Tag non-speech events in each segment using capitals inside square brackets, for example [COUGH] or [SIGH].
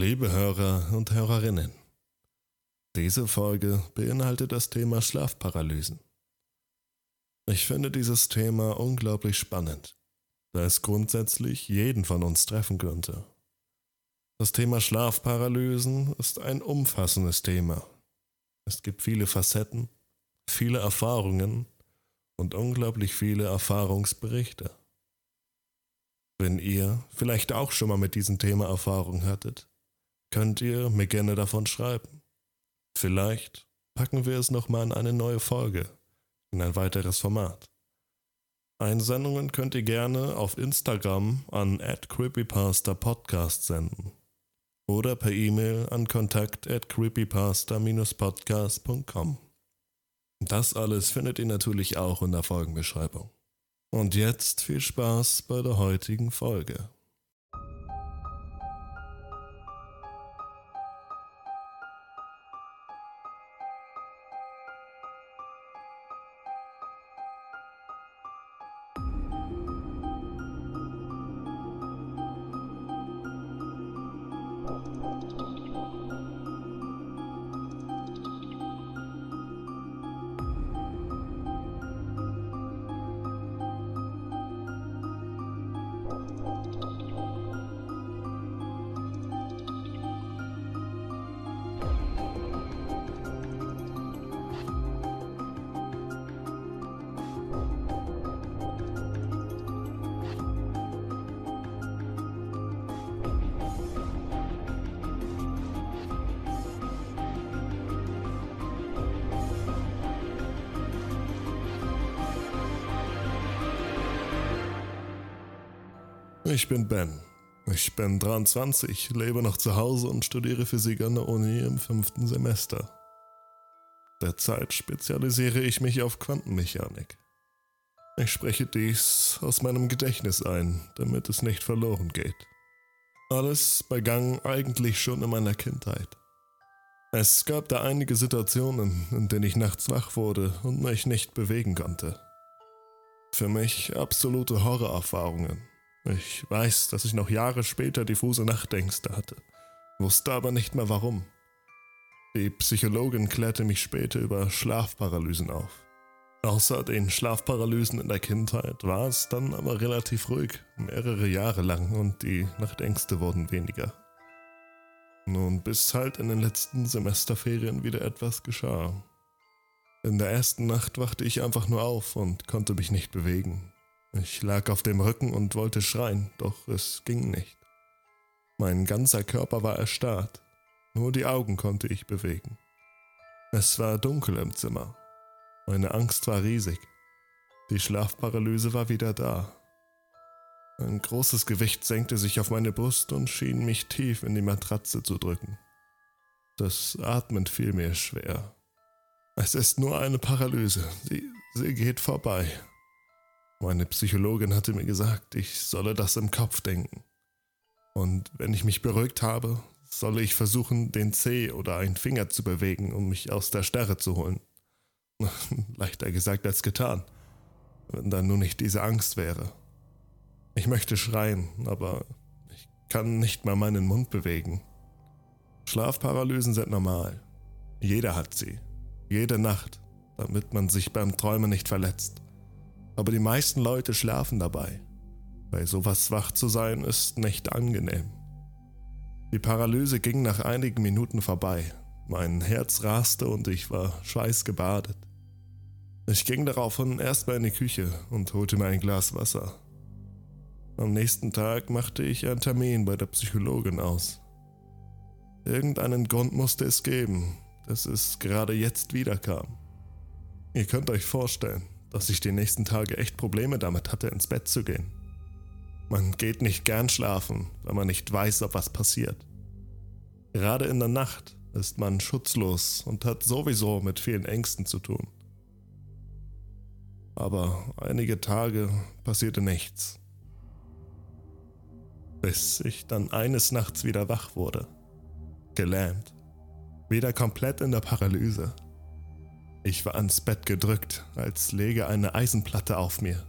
Liebe Hörer und Hörerinnen, diese Folge beinhaltet das Thema Schlafparalysen. Ich finde dieses Thema unglaublich spannend, da es grundsätzlich jeden von uns treffen könnte. Das Thema Schlafparalysen ist ein umfassendes Thema. Es gibt viele Facetten, viele Erfahrungen und unglaublich viele Erfahrungsberichte. Wenn ihr vielleicht auch schon mal mit diesem Thema Erfahrung hattet, könnt ihr mir gerne davon schreiben. Vielleicht packen wir es nochmal in eine neue Folge, in ein weiteres Format. Einsendungen könnt ihr gerne auf Instagram an creepypastapodcast senden oder per E-Mail an kontakt creepypasta-podcast.com. Das alles findet ihr natürlich auch in der Folgenbeschreibung. Und jetzt viel Spaß bei der heutigen Folge. Ich bin Ben. Ich bin 23, lebe noch zu Hause und studiere Physik an der Uni im fünften Semester. Derzeit spezialisiere ich mich auf Quantenmechanik. Ich spreche dies aus meinem Gedächtnis ein, damit es nicht verloren geht. Alles begann eigentlich schon in meiner Kindheit. Es gab da einige Situationen, in denen ich nachts wach wurde und mich nicht bewegen konnte. Für mich absolute Horrorerfahrungen, ich weiß, dass ich noch Jahre später diffuse Nachtängste hatte, wusste aber nicht mehr warum. Die Psychologin klärte mich später über Schlafparalysen auf. Außer den Schlafparalysen in der Kindheit war es dann aber relativ ruhig, mehrere Jahre lang und die Nachtängste wurden weniger. Nun, bis halt in den letzten Semesterferien wieder etwas geschah. In der ersten Nacht wachte ich einfach nur auf und konnte mich nicht bewegen. Ich lag auf dem Rücken und wollte schreien, doch es ging nicht. Mein ganzer Körper war erstarrt, nur die Augen konnte ich bewegen. Es war dunkel im Zimmer. Meine Angst war riesig. Die Schlafparalyse war wieder da. Ein großes Gewicht senkte sich auf meine Brust und schien mich tief in die Matratze zu drücken. Das Atmen fiel mir schwer. Es ist nur eine Paralyse. Sie, sie geht vorbei. Meine Psychologin hatte mir gesagt, ich solle das im Kopf denken. Und wenn ich mich beruhigt habe, solle ich versuchen, den Zeh oder einen Finger zu bewegen, um mich aus der Starre zu holen. [LAUGHS] Leichter gesagt als getan, wenn da nur nicht diese Angst wäre. Ich möchte schreien, aber ich kann nicht mal meinen Mund bewegen. Schlafparalysen sind normal. Jeder hat sie. Jede Nacht, damit man sich beim Träumen nicht verletzt aber die meisten Leute schlafen dabei. Bei sowas wach zu sein ist nicht angenehm. Die Paralyse ging nach einigen Minuten vorbei. Mein Herz raste und ich war schweißgebadet. Ich ging daraufhin erstmal in die Küche und holte mir ein Glas Wasser. Am nächsten Tag machte ich einen Termin bei der Psychologin aus. Irgendeinen Grund musste es geben, dass es gerade jetzt wiederkam. Ihr könnt euch vorstellen, dass ich die nächsten Tage echt Probleme damit hatte, ins Bett zu gehen. Man geht nicht gern schlafen, weil man nicht weiß, ob was passiert. Gerade in der Nacht ist man schutzlos und hat sowieso mit vielen Ängsten zu tun. Aber einige Tage passierte nichts. Bis ich dann eines Nachts wieder wach wurde. Gelähmt. Wieder komplett in der Paralyse. Ich war ans Bett gedrückt, als läge eine Eisenplatte auf mir.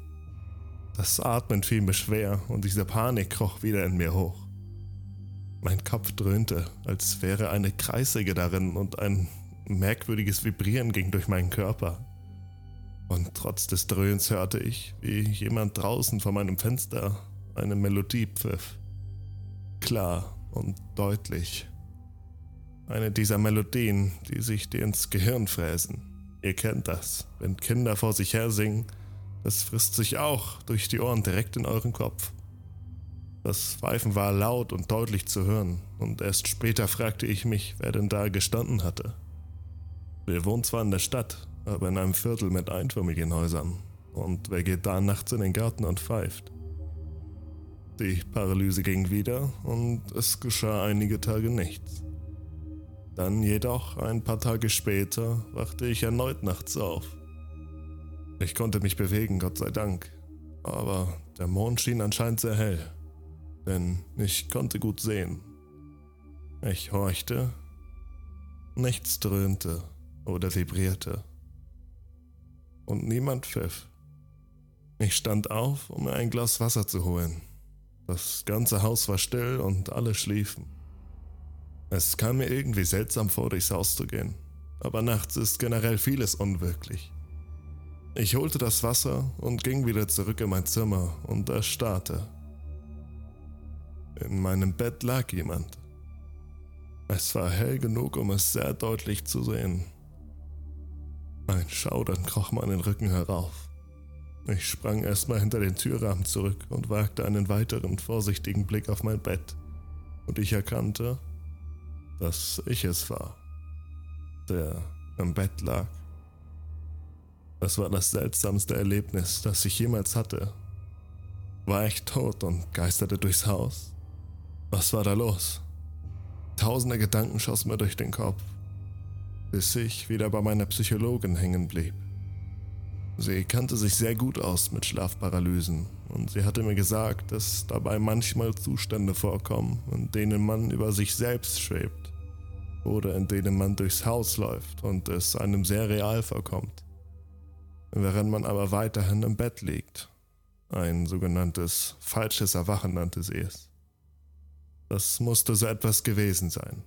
Das Atmen fiel mir schwer und diese Panik kroch wieder in mir hoch. Mein Kopf dröhnte, als wäre eine Kreissäge darin und ein merkwürdiges Vibrieren ging durch meinen Körper. Und trotz des Dröhns hörte ich, wie jemand draußen vor meinem Fenster eine Melodie pfiff. Klar und deutlich. Eine dieser Melodien, die sich dir ins Gehirn fräsen. Ihr kennt das, wenn Kinder vor sich her singen, das frisst sich auch durch die Ohren direkt in euren Kopf. Das Pfeifen war laut und deutlich zu hören, und erst später fragte ich mich, wer denn da gestanden hatte. Wir wohnen zwar in der Stadt, aber in einem Viertel mit Einfamilienhäusern. Und wer geht da nachts in den Garten und pfeift? Die Paralyse ging wieder und es geschah einige Tage nichts. Dann jedoch, ein paar Tage später, wachte ich erneut nachts auf. Ich konnte mich bewegen, Gott sei Dank, aber der Mond schien anscheinend sehr hell, denn ich konnte gut sehen. Ich horchte, nichts dröhnte oder vibrierte und niemand pfiff. Ich stand auf, um mir ein Glas Wasser zu holen. Das ganze Haus war still und alle schliefen. Es kam mir irgendwie seltsam vor, durchs Haus zu gehen, aber nachts ist generell vieles unwirklich. Ich holte das Wasser und ging wieder zurück in mein Zimmer und erstarrte. In meinem Bett lag jemand. Es war hell genug, um es sehr deutlich zu sehen. Ein Schaudern kroch meinen Rücken herauf. Ich sprang erstmal hinter den Türrahmen zurück und wagte einen weiteren vorsichtigen Blick auf mein Bett. Und ich erkannte, dass ich es war, der im Bett lag. Das war das seltsamste Erlebnis, das ich jemals hatte. War ich tot und geisterte durchs Haus? Was war da los? Tausende Gedanken schossen mir durch den Kopf bis ich wieder bei meiner Psychologin hängen blieb. Sie kannte sich sehr gut aus mit Schlafparalysen und sie hatte mir gesagt, dass dabei manchmal Zustände vorkommen, in denen man über sich selbst schwebt oder in denen man durchs Haus läuft und es einem sehr real vorkommt, während man aber weiterhin im Bett liegt. Ein sogenanntes falsches Erwachen nannte sie es. Das musste so etwas gewesen sein.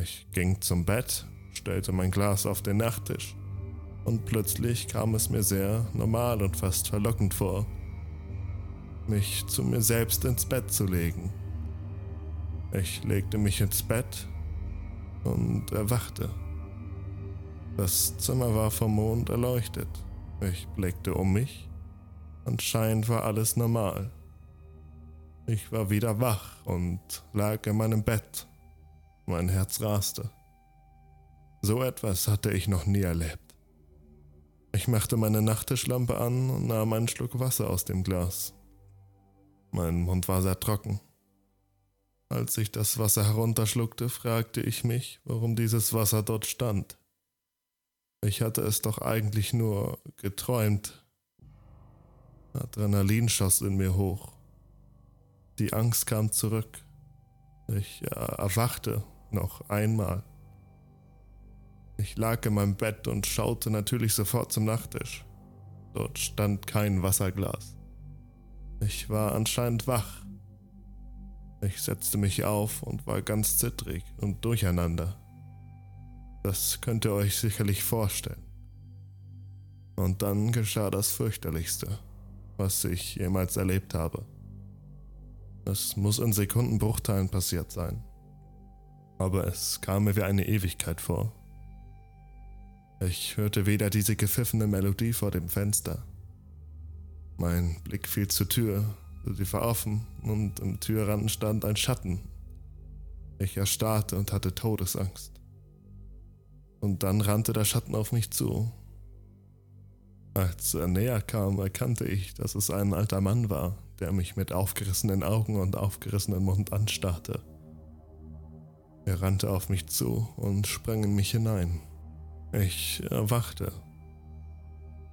Ich ging zum Bett, stellte mein Glas auf den Nachttisch und plötzlich kam es mir sehr normal und fast verlockend vor, mich zu mir selbst ins Bett zu legen. Ich legte mich ins Bett und erwachte. Das Zimmer war vom Mond erleuchtet. Ich blickte um mich. Anscheinend war alles normal. Ich war wieder wach und lag in meinem Bett. Mein Herz raste. So etwas hatte ich noch nie erlebt. Ich machte meine Nachttischlampe an und nahm einen Schluck Wasser aus dem Glas. Mein Mund war sehr trocken. Als ich das Wasser herunterschluckte, fragte ich mich, warum dieses Wasser dort stand. Ich hatte es doch eigentlich nur geträumt. Adrenalin schoss in mir hoch. Die Angst kam zurück. Ich erwachte noch einmal. Ich lag in meinem Bett und schaute natürlich sofort zum Nachttisch. Dort stand kein Wasserglas. Ich war anscheinend wach. Ich setzte mich auf und war ganz zittrig und durcheinander. Das könnt ihr euch sicherlich vorstellen. Und dann geschah das fürchterlichste, was ich jemals erlebt habe. Es muss in Sekundenbruchteilen passiert sein. Aber es kam mir wie eine Ewigkeit vor. Ich hörte wieder diese gepfiffene Melodie vor dem Fenster. Mein Blick fiel zur Tür, sie war offen und im Türrand stand ein Schatten. Ich erstarrte und hatte Todesangst. Und dann rannte der Schatten auf mich zu. Als er näher kam, erkannte ich, dass es ein alter Mann war, der mich mit aufgerissenen Augen und aufgerissenen Mund anstarrte. Er rannte auf mich zu und sprang in mich hinein. Ich erwachte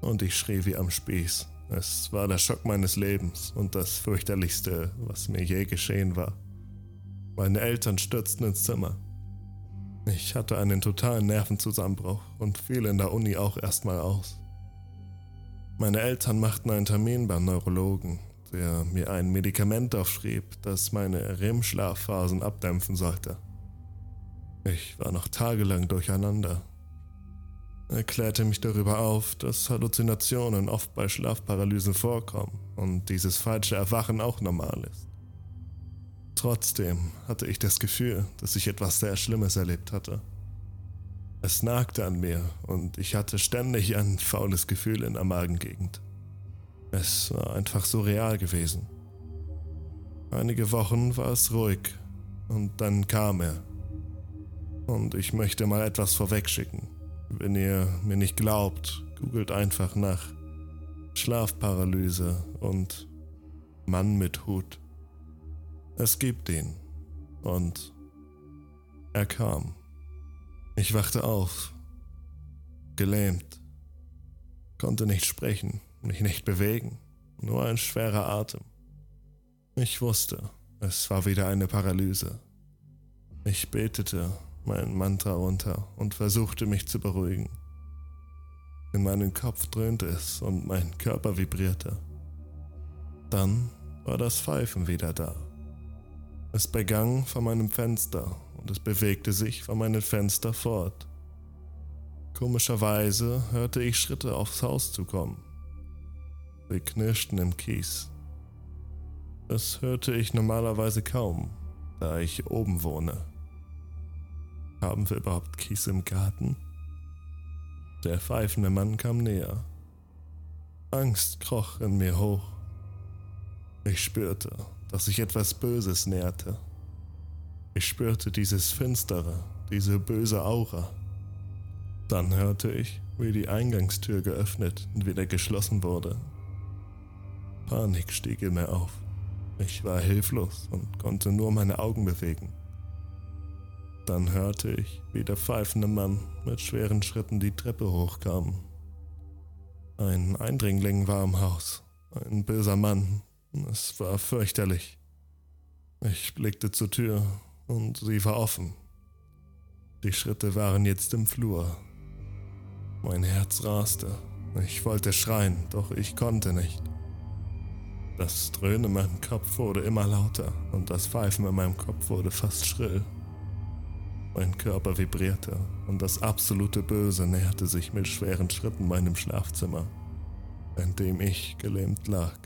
und ich schrie wie am Spieß. Es war der Schock meines Lebens und das fürchterlichste, was mir je geschehen war. Meine Eltern stürzten ins Zimmer. Ich hatte einen totalen Nervenzusammenbruch und fiel in der Uni auch erstmal aus. Meine Eltern machten einen Termin beim Neurologen. der mir ein Medikament aufschrieb, das meine REM-Schlafphasen abdämpfen sollte. Ich war noch tagelang durcheinander. Er klärte mich darüber auf, dass Halluzinationen oft bei Schlafparalysen vorkommen und dieses falsche Erwachen auch normal ist. Trotzdem hatte ich das Gefühl, dass ich etwas sehr Schlimmes erlebt hatte. Es nagte an mir und ich hatte ständig ein faules Gefühl in der Magengegend. Es war einfach so real gewesen. Einige Wochen war es ruhig und dann kam er. Und ich möchte mal etwas vorwegschicken. Wenn ihr mir nicht glaubt, googelt einfach nach Schlafparalyse und Mann mit Hut. Es gibt ihn. Und er kam. Ich wachte auf, gelähmt, konnte nicht sprechen, mich nicht bewegen, nur ein schwerer Atem. Ich wusste, es war wieder eine Paralyse. Ich betete mein Mantra runter und versuchte mich zu beruhigen. In meinem Kopf dröhnte es und mein Körper vibrierte. Dann war das Pfeifen wieder da. Es begann vor meinem Fenster und es bewegte sich vor meinem Fenster fort. Komischerweise hörte ich Schritte aufs Haus zu kommen. Sie knirschten im Kies. Das hörte ich normalerweise kaum, da ich oben wohne. Haben wir überhaupt Kies im Garten? Der pfeifende Mann kam näher. Angst kroch in mir hoch. Ich spürte, dass sich etwas Böses näherte. Ich spürte dieses Finstere, diese böse Aura. Dann hörte ich, wie die Eingangstür geöffnet und wieder geschlossen wurde. Panik stieg in mir auf. Ich war hilflos und konnte nur meine Augen bewegen. Dann hörte ich, wie der pfeifende Mann mit schweren Schritten die Treppe hochkam. Ein Eindringling war im Haus, ein böser Mann es war fürchterlich. Ich blickte zur Tür und sie war offen. Die Schritte waren jetzt im Flur. Mein Herz raste. Ich wollte schreien, doch ich konnte nicht. Das Dröhnen in meinem Kopf wurde immer lauter und das Pfeifen in meinem Kopf wurde fast schrill. Mein Körper vibrierte und das absolute Böse näherte sich mit schweren Schritten meinem Schlafzimmer, in dem ich gelähmt lag.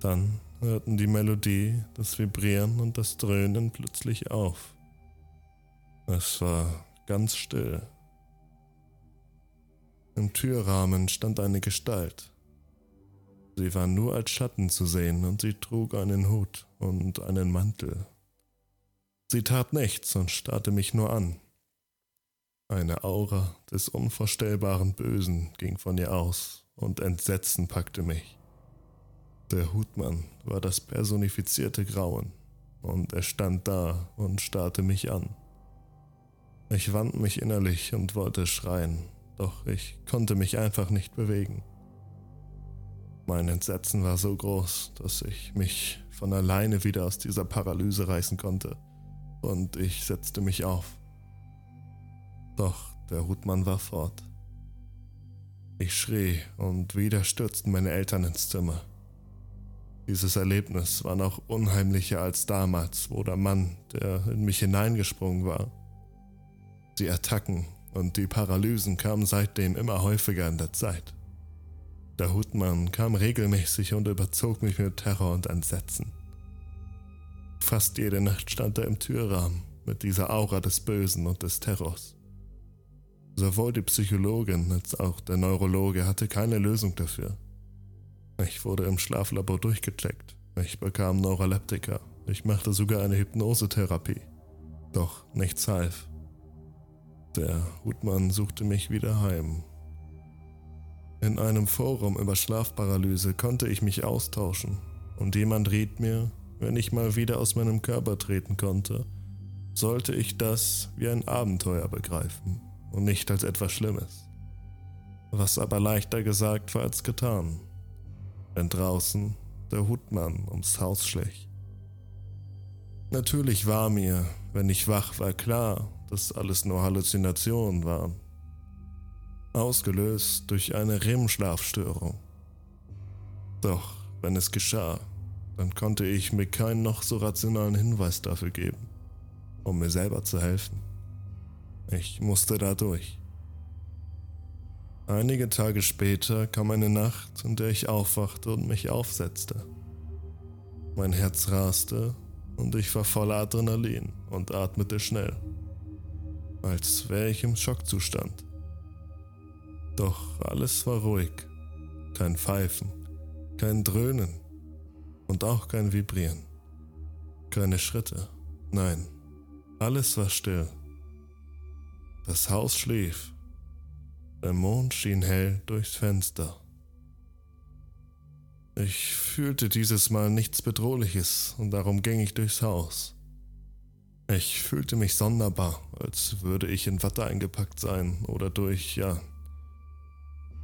Dann hörten die Melodie, das Vibrieren und das Dröhnen plötzlich auf. Es war ganz still. Im Türrahmen stand eine Gestalt. Sie war nur als Schatten zu sehen und sie trug einen Hut und einen Mantel. Sie tat nichts und starrte mich nur an. Eine Aura des unvorstellbaren Bösen ging von ihr aus und Entsetzen packte mich. Der Hutmann war das personifizierte Grauen, und er stand da und starrte mich an. Ich wand mich innerlich und wollte schreien, doch ich konnte mich einfach nicht bewegen. Mein Entsetzen war so groß, dass ich mich von alleine wieder aus dieser Paralyse reißen konnte, und ich setzte mich auf. Doch der Hutmann war fort. Ich schrie und wieder stürzten meine Eltern ins Zimmer. Dieses Erlebnis war noch unheimlicher als damals, wo der Mann, der in mich hineingesprungen war. Die Attacken und die Paralysen kamen seitdem immer häufiger in der Zeit. Der Hutmann kam regelmäßig und überzog mich mit Terror und Entsetzen. Fast jede Nacht stand er im Türrahmen mit dieser Aura des Bösen und des Terrors. Sowohl die Psychologin als auch der Neurologe hatte keine Lösung dafür. Ich wurde im Schlaflabor durchgecheckt. Ich bekam Neuroleptika. Ich machte sogar eine Hypnosetherapie. Doch nichts half. Der Hutmann suchte mich wieder heim. In einem Forum über Schlafparalyse konnte ich mich austauschen und jemand riet mir, wenn ich mal wieder aus meinem Körper treten konnte, sollte ich das wie ein Abenteuer begreifen und nicht als etwas Schlimmes. Was aber leichter gesagt war als getan wenn draußen der Hutmann ums Haus schlich. Natürlich war mir, wenn ich wach war, klar, dass alles nur Halluzinationen waren. Ausgelöst durch eine REM-Schlafstörung. Doch Wenn es geschah, dann konnte ich mir keinen noch so rationalen Hinweis dafür geben, um mir selber zu helfen. Ich musste da durch. Einige Tage später kam eine Nacht, in der ich aufwachte und mich aufsetzte. Mein Herz raste und ich war voller Adrenalin und atmete schnell, als wäre ich im Schockzustand. Doch alles war ruhig, kein Pfeifen, kein Dröhnen und auch kein Vibrieren, keine Schritte, nein, alles war still. Das Haus schlief der Mond schien hell durchs Fenster. Ich fühlte dieses Mal nichts Bedrohliches und darum ging ich durchs Haus. Ich fühlte mich sonderbar, als würde ich in Watte eingepackt sein oder durch, ja.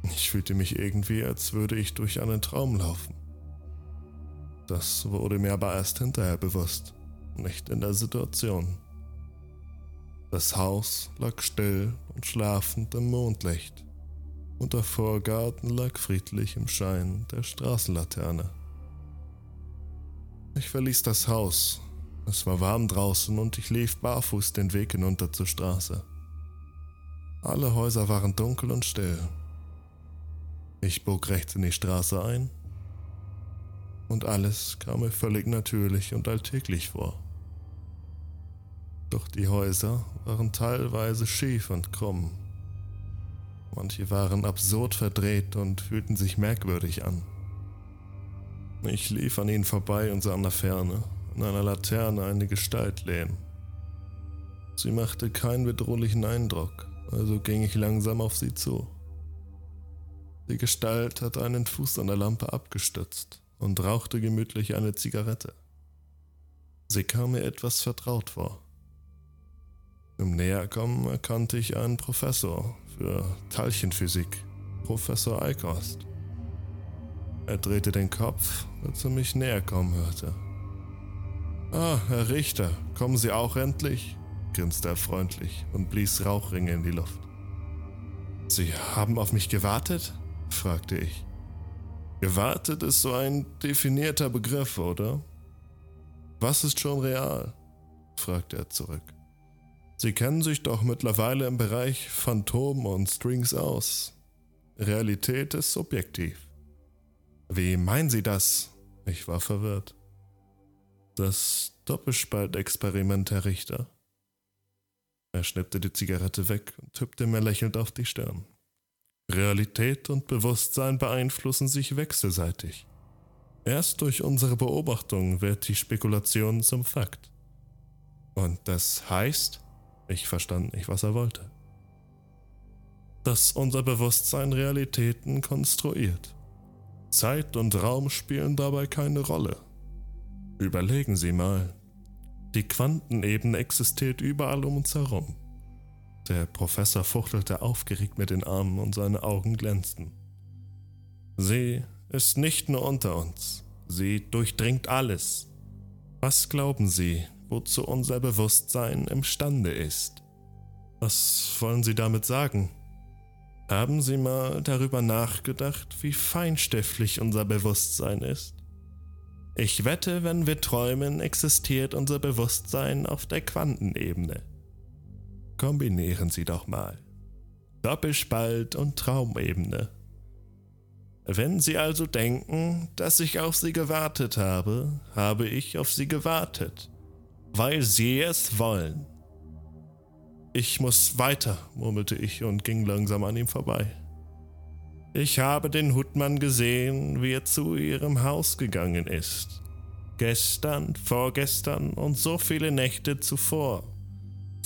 Ich fühlte mich irgendwie, als würde ich durch einen Traum laufen. Das wurde mir aber erst hinterher bewusst, nicht in der Situation. Das Haus lag still und schlafend im Mondlicht, und der Vorgarten lag friedlich im Schein der Straßenlaterne. Ich verließ das Haus. Es war warm draußen und ich lief barfuß den Weg hinunter zur Straße. Alle Häuser waren dunkel und still. Ich bog rechts in die Straße ein und alles kam mir völlig natürlich und alltäglich vor. Doch die Häuser waren teilweise schief und krumm. Manche waren absurd verdreht und fühlten sich merkwürdig an. Ich lief an ihnen vorbei und sah in der Ferne, in einer Laterne, eine Gestalt lehnen. Sie machte keinen bedrohlichen Eindruck, also ging ich langsam auf sie zu. Die Gestalt hatte einen Fuß an der Lampe abgestützt und rauchte gemütlich eine Zigarette. Sie kam mir etwas vertraut vor. Im Näherkommen erkannte ich einen Professor für Teilchenphysik, Professor Eikost. Er drehte den Kopf, als er mich näher kommen hörte. Ah, Herr Richter, kommen Sie auch endlich? grinste er freundlich und blies Rauchringe in die Luft. Sie haben auf mich gewartet? fragte ich. Gewartet ist so ein definierter Begriff, oder? Was ist schon real? fragte er zurück. Sie kennen sich doch mittlerweile im Bereich Phantom und Strings aus. Realität ist subjektiv. Wie meinen Sie das? Ich war verwirrt. Das Doppelspaltexperiment, Herr Richter. Er schnippte die Zigarette weg und tippte mir lächelnd auf die Stirn. Realität und Bewusstsein beeinflussen sich wechselseitig. Erst durch unsere Beobachtung wird die Spekulation zum Fakt. Und das heißt, ich verstand nicht, was er wollte. Dass unser Bewusstsein Realitäten konstruiert. Zeit und Raum spielen dabei keine Rolle. Überlegen Sie mal. Die Quantenebene existiert überall um uns herum. Der Professor fuchtelte aufgeregt mit den Armen und seine Augen glänzten. Sie ist nicht nur unter uns, sie durchdringt alles. Was glauben Sie, wozu unser Bewusstsein imstande ist. Was wollen Sie damit sagen? Haben Sie mal darüber nachgedacht, wie feinstiftlich unser Bewusstsein ist? Ich wette, wenn wir träumen, existiert unser Bewusstsein auf der Quantenebene. Kombinieren Sie doch mal. Doppelspalt und Traumebene. Wenn Sie also denken, dass ich auf Sie gewartet habe, habe ich auf Sie gewartet weil sie es wollen. Ich muss weiter, murmelte ich und ging langsam an ihm vorbei. Ich habe den Hutmann gesehen, wie er zu ihrem Haus gegangen ist. Gestern, vorgestern und so viele Nächte zuvor,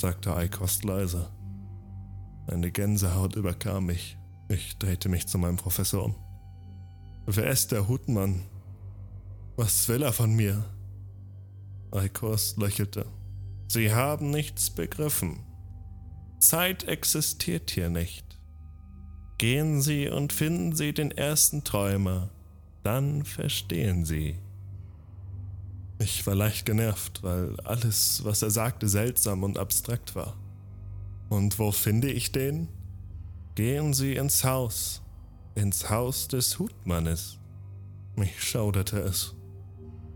sagte Eikost leise. Eine Gänsehaut überkam mich. Ich drehte mich zu meinem Professor um. Wer ist der Hutmann? Was will er von mir? Eikos lächelte. Sie haben nichts begriffen. Zeit existiert hier nicht. Gehen Sie und finden Sie den ersten Träumer, dann verstehen Sie. Ich war leicht genervt, weil alles, was er sagte, seltsam und abstrakt war. Und wo finde ich den? Gehen Sie ins Haus, ins Haus des Hutmannes. Mich schauderte es.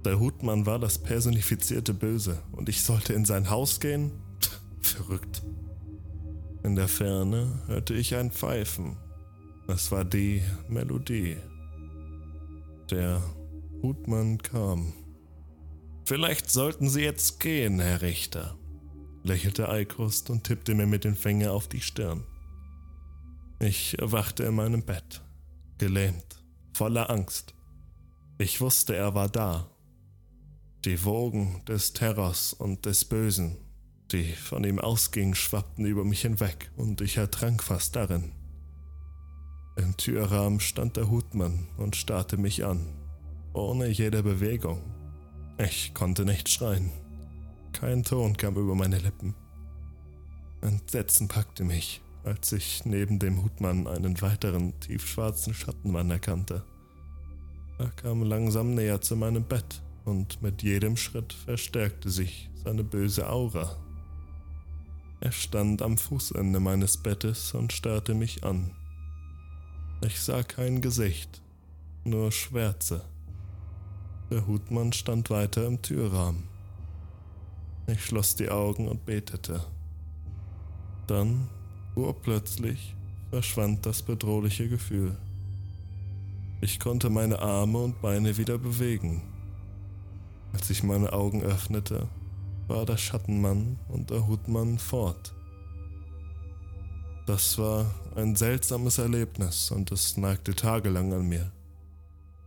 Der Hutmann war das personifizierte Böse und ich sollte in sein Haus gehen? Verrückt. In der Ferne hörte ich ein Pfeifen. Es war die Melodie. Der Hutmann kam. Vielleicht sollten Sie jetzt gehen, Herr Richter, lächelte Eikost und tippte mir mit dem Finger auf die Stirn. Ich erwachte in meinem Bett, gelähmt, voller Angst. Ich wusste, er war da. Die Wogen des Terrors und des Bösen, die von ihm ausgingen, schwappten über mich hinweg und ich ertrank fast darin. Im Türrahmen stand der Hutmann und starrte mich an, ohne jede Bewegung. Ich konnte nicht schreien. Kein Ton kam über meine Lippen. Entsetzen packte mich, als ich neben dem Hutmann einen weiteren tiefschwarzen Schattenmann erkannte. Er kam langsam näher zu meinem Bett und mit jedem Schritt verstärkte sich seine böse Aura. Er stand am Fußende meines Bettes und starrte mich an. Ich sah kein Gesicht, nur Schwärze. Der Hutmann stand weiter im Türrahmen. Ich schloss die Augen und betete. Dann, urplötzlich, verschwand das bedrohliche Gefühl. Ich konnte meine Arme und Beine wieder bewegen. Als ich meine Augen öffnete, war der Schattenmann und der Hutmann fort. Das war ein seltsames Erlebnis und es nagte tagelang an mir.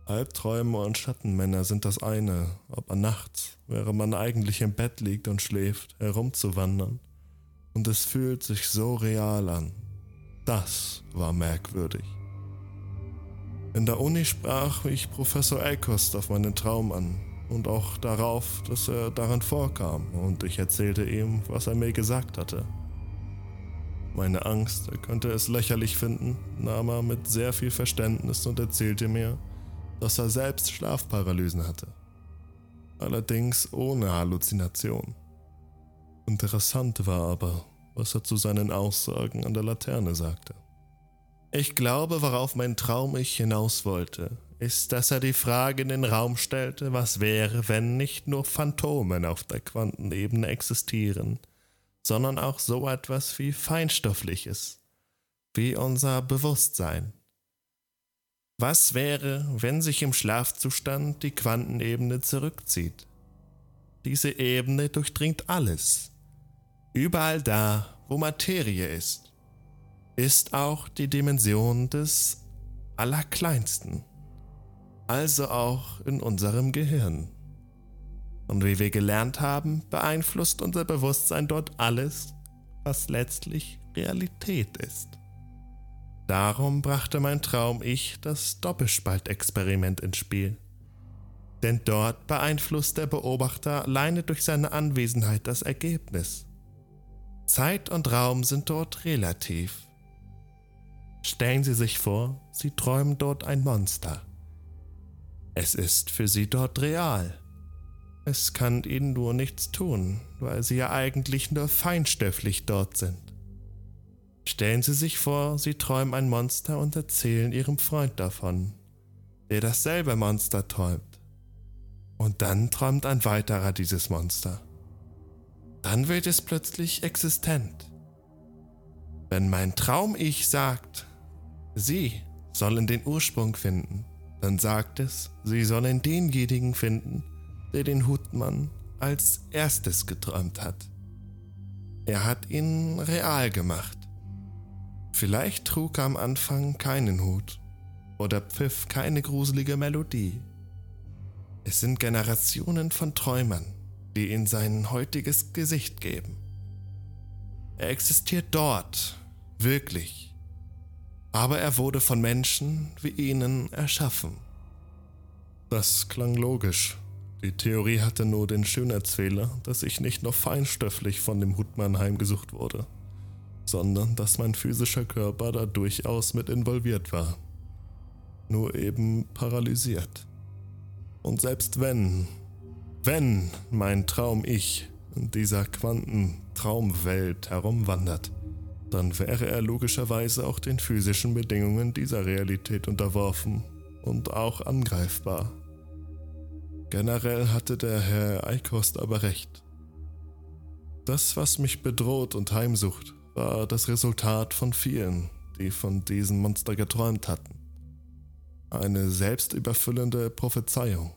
Albträume und Schattenmänner sind das eine, aber nachts, während man eigentlich im Bett liegt und schläft, herumzuwandern. Und es fühlt sich so real an. Das war merkwürdig. In der Uni sprach mich Professor Elkost auf meinen Traum an und auch darauf, dass er darin vorkam, und ich erzählte ihm, was er mir gesagt hatte. Meine Angst, er könnte es lächerlich finden, nahm er mit sehr viel Verständnis und erzählte mir, dass er selbst Schlafparalysen hatte. Allerdings ohne Halluzination. Interessant war aber, was er zu seinen Aussagen an der Laterne sagte. Ich glaube, worauf mein Traum ich hinaus wollte, ist, dass er die Frage in den Raum stellte, was wäre, wenn nicht nur Phantomen auf der Quantenebene existieren, sondern auch so etwas wie Feinstoffliches, wie unser Bewusstsein. Was wäre, wenn sich im Schlafzustand die Quantenebene zurückzieht? Diese Ebene durchdringt alles. Überall da, wo Materie ist, ist auch die Dimension des Allerkleinsten, also auch in unserem Gehirn. Und wie wir gelernt haben, beeinflusst unser Bewusstsein dort alles, was letztlich Realität ist. Darum brachte mein Traum-Ich das Doppelspaltexperiment ins Spiel. Denn dort beeinflusst der Beobachter alleine durch seine Anwesenheit das Ergebnis. Zeit und Raum sind dort relativ. Stellen Sie sich vor, Sie träumen dort ein Monster. Es ist für Sie dort real. Es kann Ihnen nur nichts tun, weil Sie ja eigentlich nur feinstofflich dort sind. Stellen Sie sich vor, Sie träumen ein Monster und erzählen Ihrem Freund davon, der dasselbe Monster träumt. Und dann träumt ein weiterer dieses Monster. Dann wird es plötzlich existent. Wenn mein Traum-Ich sagt, Sie sollen den Ursprung finden, dann sagt es, Sie sollen denjenigen finden, der den Hutmann als erstes geträumt hat. Er hat ihn real gemacht. Vielleicht trug er am Anfang keinen Hut oder pfiff keine gruselige Melodie. Es sind Generationen von Träumern, die ihm sein heutiges Gesicht geben. Er existiert dort, wirklich, aber er wurde von Menschen wie ihnen erschaffen. Das klang logisch. Die Theorie hatte nur den Schönheitsfehler, dass ich nicht noch feinstofflich von dem Hutmann heimgesucht wurde sondern dass mein physischer Körper da durchaus mit involviert war. Nur eben paralysiert. Und selbst wenn, wenn mein Traum-Ich in dieser Quantentraumwelt herumwandert, dann wäre er logischerweise auch den physischen Bedingungen dieser Realität unterworfen und auch angreifbar. Generell hatte der Herr Eikost aber recht. Das, was mich bedroht und heimsucht, war das Resultat von vielen, die von diesem Monster geträumt hatten. Eine selbstüberfüllende Prophezeiung.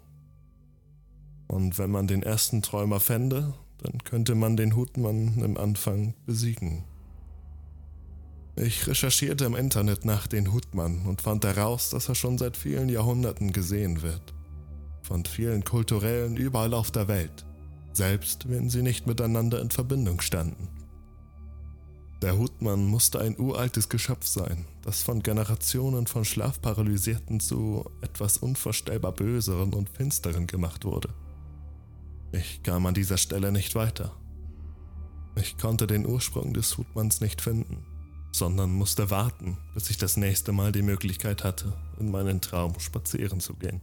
Und wenn man den ersten Träumer fände, dann könnte man den Hutmann im Anfang besiegen. Ich recherchierte im Internet nach den Hutmann und fand heraus, dass er schon seit vielen Jahrhunderten gesehen wird. Von vielen Kulturellen überall auf der Welt, selbst wenn sie nicht miteinander in Verbindung standen. Der Hutmann musste ein uraltes Geschöpf sein, das von Generationen von Schlafparalysierten zu etwas unvorstellbar Böseren und Finsteren gemacht wurde. Ich kam an dieser Stelle nicht weiter. Ich konnte den Ursprung des Hutmanns nicht finden sondern musste warten, bis ich das nächste Mal die Möglichkeit hatte, in meinen Traum spazieren zu gehen.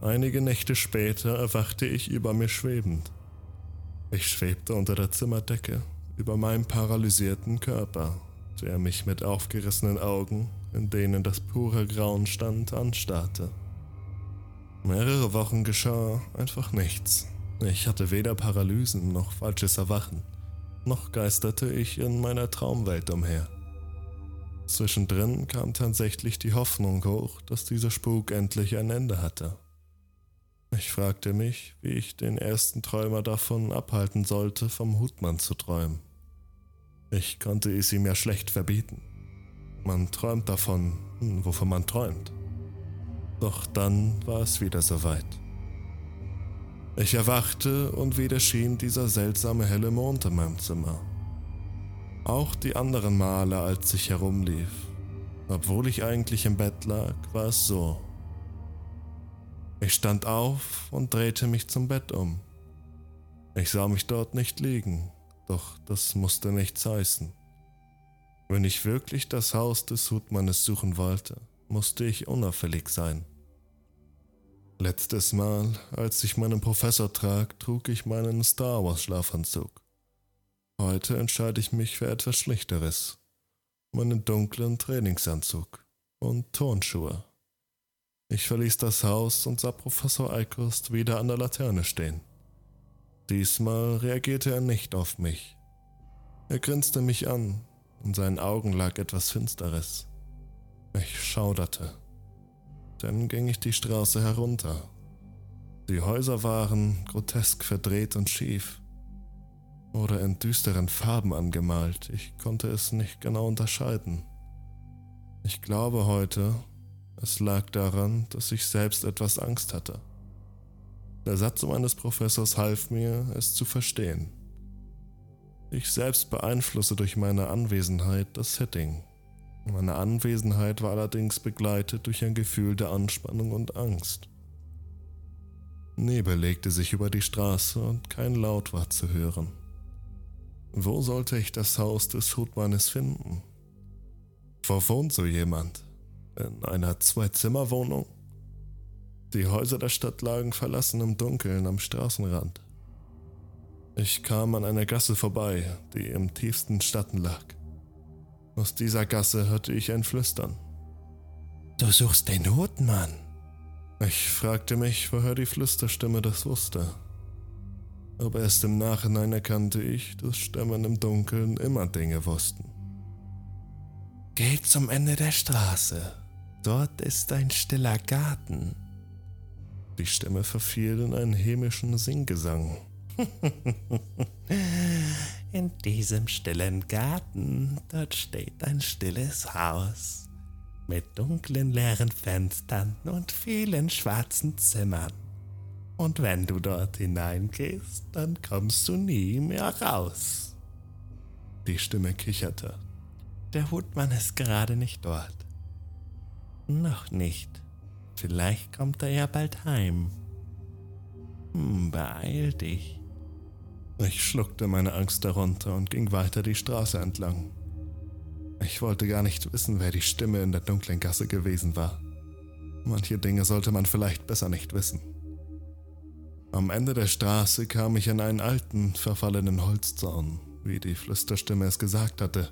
Einige Nächte später erwachte ich über mir schwebend. Ich schwebte unter der Zimmerdecke über meinem paralysierten Körper, der mich mit aufgerissenen Augen, in denen das pure Grauen stand, anstarrte. Mehrere Wochen geschah einfach nichts. Ich hatte weder Paralysen noch falsches Erwachen noch geisterte ich in meiner Traumwelt umher. Zwischendrin kam tatsächlich die Hoffnung hoch, dass dieser Spuk endlich ein Ende hatte. Ich fragte mich, wie ich den ersten Träumer davon abhalten sollte, vom Hutmann zu träumen. Ich konnte es ihm ja schlecht verbieten. Man träumt davon, hm, wovon man träumt. Doch dann war es wieder soweit. Ich erwachte und wieder schien dieser seltsame helle Mond in meinem Zimmer. Auch die anderen Male, als ich herumlief. Obwohl ich eigentlich im Bett lag, war es so. Ich stand auf und drehte mich zum Bett um. Ich sah mich dort nicht liegen, doch das musste nichts heißen. Wenn ich wirklich das Haus des Hutmannes suchen wollte, musste ich unauffällig sein. Letztes Mal, als ich meinen Professor trag, trug ich meinen Star Wars Schlafanzug. Heute entscheide ich mich für etwas Schlichteres. Meinen dunklen Trainingsanzug und Turnschuhe. Ich verließ das Haus und sah Professor Eikost wieder an der Laterne stehen. Diesmal reagierte er nicht auf mich. Er grinste mich an, in seinen Augen lag etwas Finsteres. Ich schauderte. Dann ging ich die Straße herunter. Die Häuser waren grotesk verdreht und schief oder in düsteren Farben angemalt. Ich konnte es nicht genau unterscheiden. Ich glaube heute, es lag daran, dass ich selbst etwas Angst hatte. Der Satz meines Professors half mir, es zu verstehen. Ich selbst beeinflusse durch meine Anwesenheit das Setting. Meine Anwesenheit war allerdings begleitet durch ein Gefühl der Anspannung und Angst. Nebel legte sich über die Straße und kein Laut war zu hören. Wo sollte ich das Haus des Hutmannes finden? Wo wohnt so jemand? In einer Zwei-Zimmer-Wohnung? Die Häuser der Stadt lagen verlassen im Dunkeln am Straßenrand. Ich kam an einer Gasse vorbei, die im tiefsten Statten lag. Aus dieser Gasse hörte ich ein Flüstern. Du suchst den Hutmann. Ich fragte mich, woher die Flüsterstimme das wusste. Aber erst im Nachhinein erkannte ich, dass Stimmen im Dunkeln immer Dinge wussten. Geh zum Ende der Straße. Dort ist ein stiller Garten. Die Stimme verfiel in einen hämischen Singgesang. [LAUGHS] In diesem stillen Garten, dort steht ein stilles Haus mit dunklen leeren Fenstern und vielen schwarzen Zimmern. Und wenn du dort hineingehst, dann kommst du nie mehr raus. Die Stimme kicherte. Der Hutmann ist gerade nicht dort. Noch nicht. Vielleicht kommt er ja bald heim. Hm, beeil dich. Ich schluckte meine Angst darunter und ging weiter die Straße entlang. Ich wollte gar nicht wissen, wer die Stimme in der dunklen Gasse gewesen war. Manche Dinge sollte man vielleicht besser nicht wissen. Am Ende der Straße kam ich an einen alten, verfallenen Holzzaun, wie die Flüsterstimme es gesagt hatte.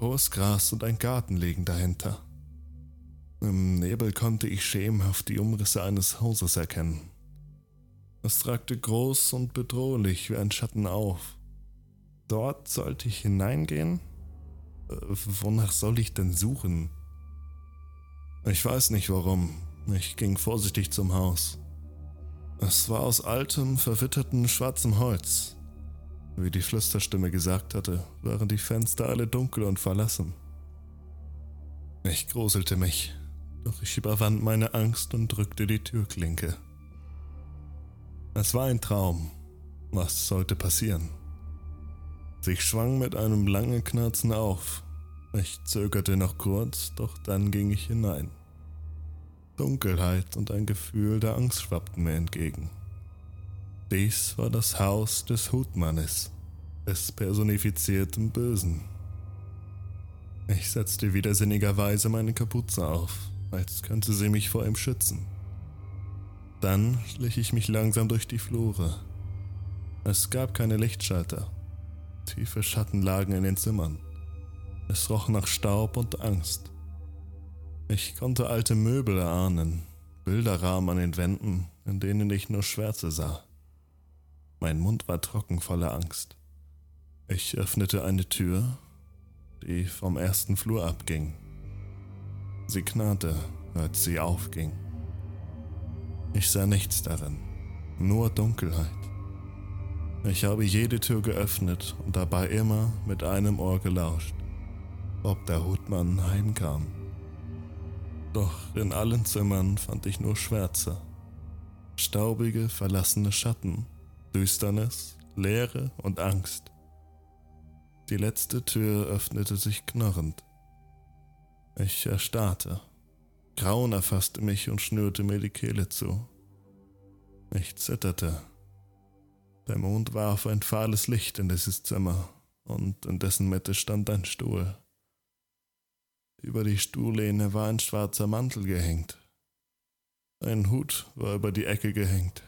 Hohes Gras und ein Garten liegen dahinter. Im Nebel konnte ich schemenhaft die Umrisse eines Hauses erkennen. Es ragte groß und bedrohlich wie ein Schatten auf. Dort sollte ich hineingehen? Äh, wonach soll ich denn suchen? Ich weiß nicht warum. Ich ging vorsichtig zum Haus. Es war aus altem, verwittertem, schwarzem Holz. Wie die Flüsterstimme gesagt hatte, waren die Fenster alle dunkel und verlassen. Ich gruselte mich, doch ich überwand meine Angst und drückte die Türklinke. Es war ein Traum. Was sollte passieren? Sie schwang mit einem langen Knarzen auf. Ich zögerte noch kurz, doch dann ging ich hinein. Dunkelheit und ein Gefühl der Angst schwappten mir entgegen. Dies war das Haus des Hutmannes, des personifizierten Bösen. Ich setzte widersinnigerweise meine Kapuze auf, als könnte sie mich vor ihm schützen. Dann schlich ich mich langsam durch die Flure. Es gab keine Lichtschalter. Tiefe Schatten lagen in den Zimmern. Es roch nach Staub und Angst. Ich konnte alte Möbel erahnen, Bilderrahmen an den Wänden, in denen ich nur Schwärze sah. Mein Mund war trocken voller Angst. Ich öffnete eine Tür, die vom ersten Flur abging. Sie knarrte, als sie aufging. Ich sah nichts darin, nur Dunkelheit. Ich habe jede Tür geöffnet und dabei immer mit einem Ohr gelauscht, ob der Hutmann heimkam. Doch in allen Zimmern fand ich nur Schwärze. Staubige, verlassene Schatten, Düsternis, Leere und Angst. Die letzte Tür öffnete sich knarrend. Ich erstarrte. Grauen erfasste mich und schnürte mir die Kehle zu. Ich zitterte. Der Mond warf ein fahles Licht in dieses Zimmer, und in dessen Mitte stand ein Stuhl. Über die Stuhllehne war ein schwarzer Mantel gehängt. Ein Hut war über die Ecke gehängt.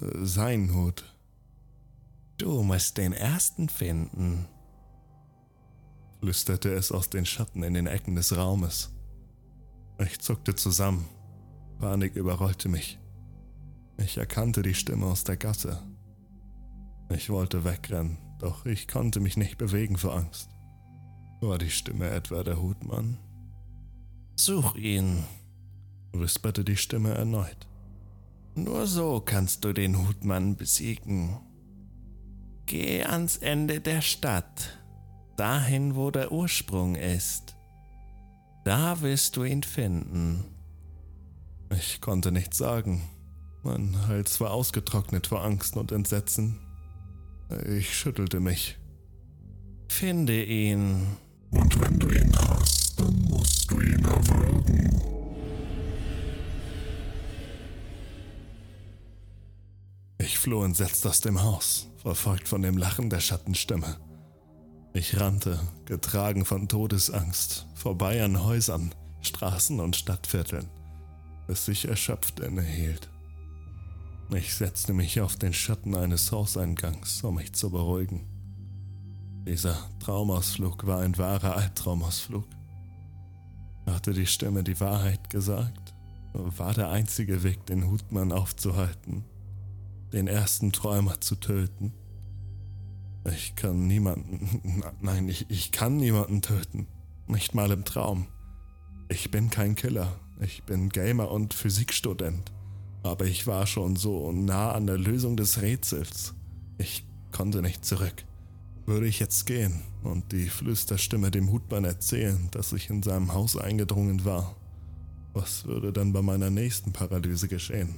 Äh, sein Hut. Du musst den ersten finden, flüsterte es aus den Schatten in den Ecken des Raumes. Ich zuckte zusammen. Panik überrollte mich. Ich erkannte die Stimme aus der Gasse. Ich wollte wegrennen, doch ich konnte mich nicht bewegen vor Angst. War die Stimme etwa der Hutmann? Such ihn, wisperte die Stimme erneut. Nur so kannst du den Hutmann besiegen. Geh ans Ende der Stadt, dahin, wo der Ursprung ist. Da wirst du ihn finden. Ich konnte nichts sagen. Mein Hals war ausgetrocknet vor Angst und Entsetzen. Ich schüttelte mich. Finde ihn, und wenn du ihn hast, dann musst du ihn erwürgen. Ich floh entsetzt aus dem Haus, verfolgt von dem Lachen der Schattenstimme. Ich rannte, getragen von Todesangst, vorbei an Häusern, Straßen und Stadtvierteln, bis ich erschöpft innehielt. Ich setzte mich auf den Schatten eines Hauseingangs, um mich zu beruhigen. Dieser Traumausflug war ein wahrer Albtraumausflug. Hatte die Stimme die Wahrheit gesagt? War der einzige Weg, den Hutmann aufzuhalten, den ersten Träumer zu töten? Ich kann niemanden, [LAUGHS] nein, ich, ich kann niemanden töten. Nicht mal im Traum. Ich bin kein Killer. Ich bin Gamer und Physikstudent. Aber ich war schon so nah an der Lösung des Rätsels. Ich konnte nicht zurück. Würde ich jetzt gehen und die Flüsterstimme dem Hutmann erzählen, dass ich in seinem Haus eingedrungen war, was würde dann bei meiner nächsten Paralyse geschehen,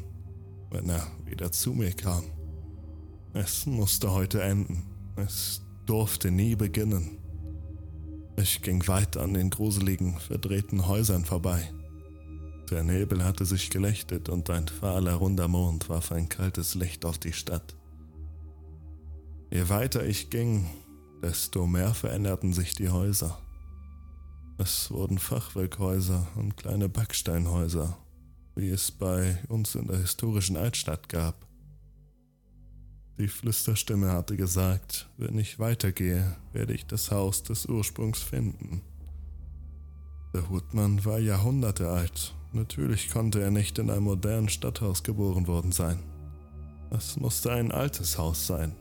wenn er wieder zu mir kam? Es musste heute enden. Es durfte nie beginnen. Ich ging weiter an den gruseligen, verdrehten Häusern vorbei. Der Nebel hatte sich gelichtet und ein fahler runder Mond warf ein kaltes Licht auf die Stadt. Je weiter ich ging, desto mehr veränderten sich die Häuser. Es wurden Fachwerkhäuser und kleine Backsteinhäuser, wie es bei uns in der historischen Altstadt gab. Die Flüsterstimme hatte gesagt, wenn ich weitergehe, werde ich das Haus des Ursprungs finden. Der Hutmann war Jahrhunderte alt. Natürlich konnte er nicht in einem modernen Stadthaus geboren worden sein. Es musste ein altes Haus sein.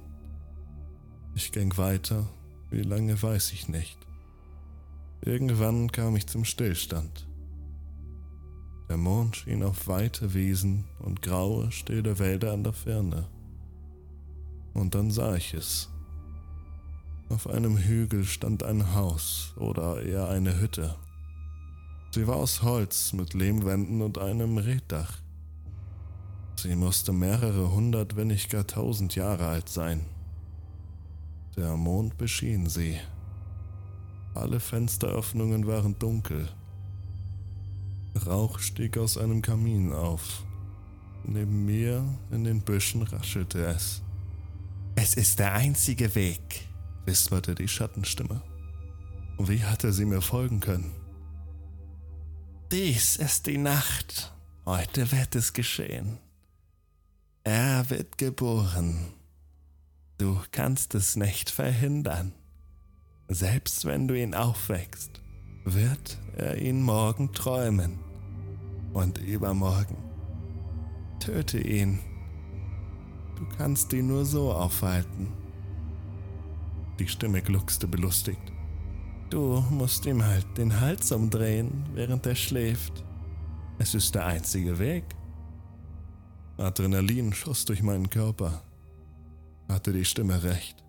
Ich ging weiter, wie lange weiß ich nicht. Irgendwann kam ich zum Stillstand. Der Mond schien auf weite Wiesen und graue, stille Wälder an der Ferne. Und dann sah ich es. Auf einem Hügel stand ein Haus oder eher eine Hütte. Sie war aus Holz mit Lehmwänden und einem Reddach. Sie musste mehrere hundert, wenn nicht gar tausend Jahre alt sein. Der Mond beschien sie. Alle Fensteröffnungen waren dunkel. Rauch stieg aus einem Kamin auf. Neben mir in den Büschen raschelte es. Es ist der einzige Weg, wisperte die Schattenstimme. Wie hatte sie mir folgen können? Dies ist die Nacht. Heute wird es geschehen. Er wird geboren. Du kannst es nicht verhindern. Selbst wenn du ihn aufwächst, wird er ihn morgen träumen. Und übermorgen. Töte ihn. Du kannst ihn nur so aufhalten. Die Stimme gluckste belustigt. Du musst ihm halt den Hals umdrehen, während er schläft. Es ist der einzige Weg. Adrenalin schoss durch meinen Körper. Hatte die Stimme recht?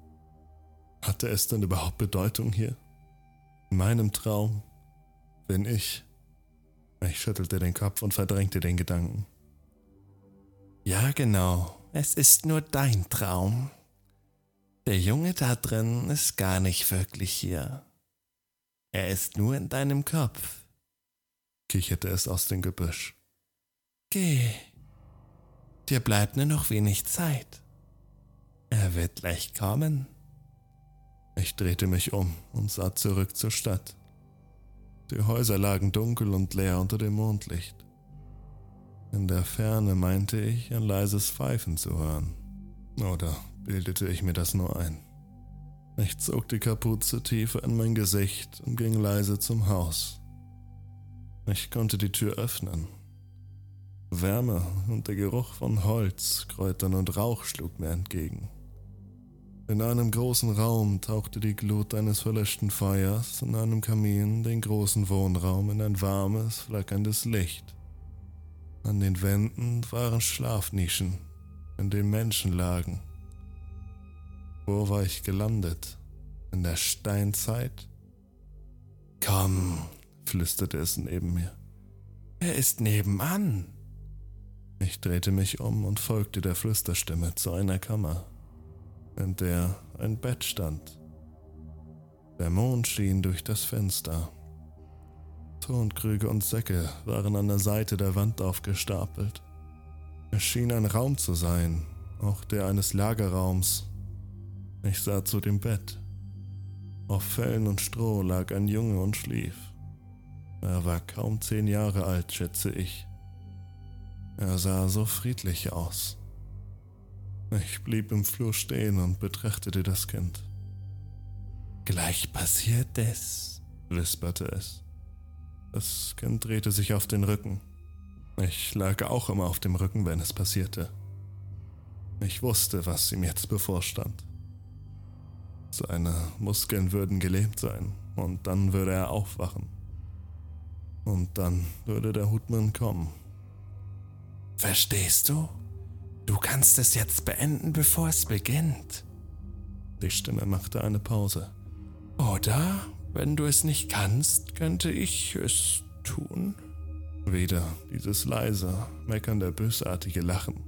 Hatte es denn überhaupt Bedeutung hier? In meinem Traum bin ich. Ich schüttelte den Kopf und verdrängte den Gedanken. Ja, genau. Es ist nur dein Traum. Der Junge da drin ist gar nicht wirklich hier. Er ist nur in deinem Kopf, kicherte es aus dem Gebüsch. Geh. Dir bleibt nur noch wenig Zeit. Er wird gleich kommen. Ich drehte mich um und sah zurück zur Stadt. Die Häuser lagen dunkel und leer unter dem Mondlicht. In der Ferne meinte ich, ein leises Pfeifen zu hören. Oder bildete ich mir das nur ein? Ich zog die Kapuze tiefer in mein Gesicht und ging leise zum Haus. Ich konnte die Tür öffnen. Wärme und der Geruch von Holz, Kräutern und Rauch schlug mir entgegen. In einem großen Raum tauchte die Glut eines verlöschten Feuers in einem Kamin den großen Wohnraum in ein warmes, flackerndes Licht. An den Wänden waren Schlafnischen, in denen Menschen lagen. Wo war ich gelandet? In der Steinzeit? Komm, flüsterte es neben mir. Er ist nebenan. Ich drehte mich um und folgte der Flüsterstimme zu einer Kammer, in der ein Bett stand. Der Mond schien durch das Fenster. Tonkrüge und Säcke waren an der Seite der Wand aufgestapelt. Es schien ein Raum zu sein, auch der eines Lagerraums, ich sah zu dem Bett. Auf Fellen und Stroh lag ein Junge und schlief. Er war kaum zehn Jahre alt, schätze ich. Er sah so friedlich aus. Ich blieb im Flur stehen und betrachtete das Kind. Gleich passiert es, wisperte es. Das Kind drehte sich auf den Rücken. Ich lag auch immer auf dem Rücken, wenn es passierte. Ich wusste, was ihm jetzt bevorstand. Seine Muskeln würden gelähmt sein und dann würde er aufwachen. Und dann würde der Hutmann kommen. Verstehst du? Du kannst es jetzt beenden, bevor es beginnt. Die Stimme machte eine Pause. Oder, wenn du es nicht kannst, könnte ich es tun? Wieder dieses leise, meckernde, bösartige Lachen.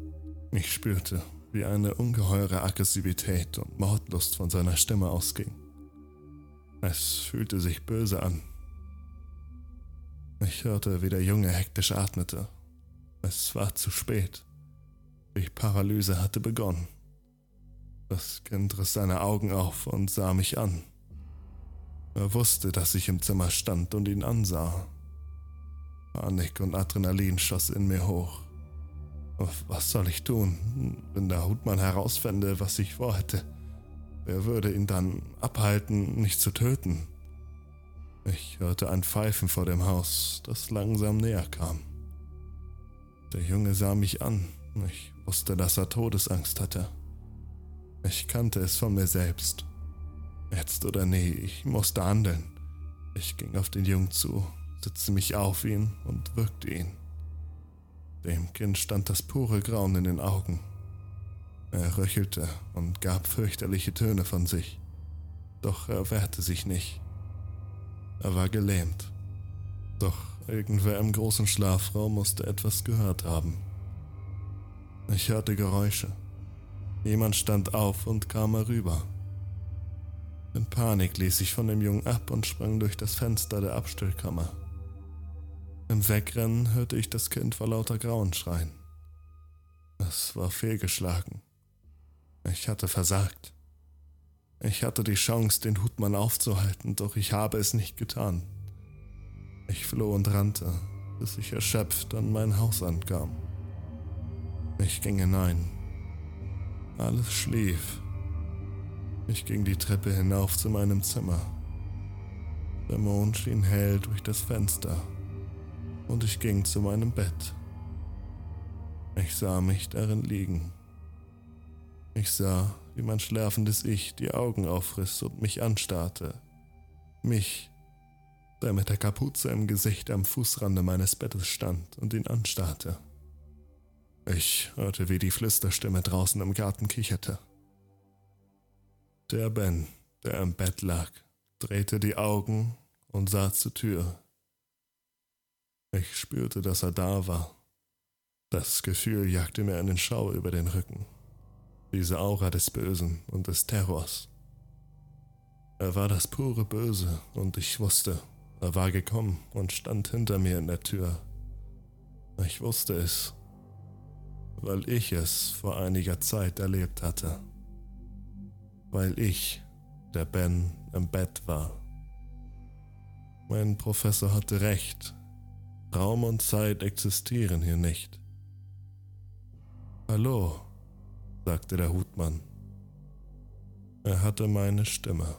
Ich spürte, wie eine ungeheure Aggressivität und Mordlust von seiner Stimme ausging. Es fühlte sich böse an. Ich hörte, wie der Junge hektisch atmete. Es war zu spät. Die Paralyse hatte begonnen. Das Kind riss seine Augen auf und sah mich an. Er wusste, dass ich im Zimmer stand und ihn ansah. Panik und Adrenalin schoss in mir hoch. Was soll ich tun, wenn der Hutmann herausfände, was ich vorhätte? Wer würde ihn dann abhalten, mich zu töten? Ich hörte ein Pfeifen vor dem Haus, das langsam näher kam. Der Junge sah mich an. Ich wusste, dass er Todesangst hatte. Ich kannte es von mir selbst. Jetzt oder nie, ich musste handeln. Ich ging auf den Jungen zu, setzte mich auf ihn und würgte ihn. Dem Kind stand das pure Grauen in den Augen. Er röchelte und gab fürchterliche Töne von sich. Doch er wehrte sich nicht. Er war gelähmt. Doch irgendwer im großen Schlafraum musste etwas gehört haben. Ich hörte Geräusche. Jemand stand auf und kam herüber. In Panik ließ ich von dem Jungen ab und sprang durch das Fenster der Abstellkammer. Im Wegrennen hörte ich das Kind vor lauter Grauen schreien. Es war fehlgeschlagen. Ich hatte versagt. Ich hatte die Chance, den Hutmann aufzuhalten, doch ich habe es nicht getan. Ich floh und rannte, bis ich erschöpft an mein Haus ankam. Ich ging hinein. Alles schlief. Ich ging die Treppe hinauf zu meinem Zimmer. Der Mond schien hell durch das Fenster und ich ging zu meinem Bett. Ich sah mich darin liegen. Ich sah, wie mein schlafendes Ich die Augen aufriss und mich anstarrte. Mich, der mit der Kapuze im Gesicht am Fußrande meines Bettes stand und ihn anstarrte. Ich hörte, wie die Flüsterstimme draußen im Garten kicherte. Der Ben, der im Bett lag, drehte die Augen und sah zur Tür. Ich spürte, dass er da war. Das Gefühl jagte mir einen Schau über den Rücken. Diese Aura des Bösen und des Terrors. Er war das pure Böse und ich wusste, er war gekommen und stand hinter mir in der Tür. Ich wusste es, weil ich es vor einiger Zeit erlebt hatte. Weil ich, der Ben, im Bett war. Mein Professor hatte recht. Raum und Zeit existieren hier nicht. Hallo, sagte der Hutmann. Er hatte meine Stimme.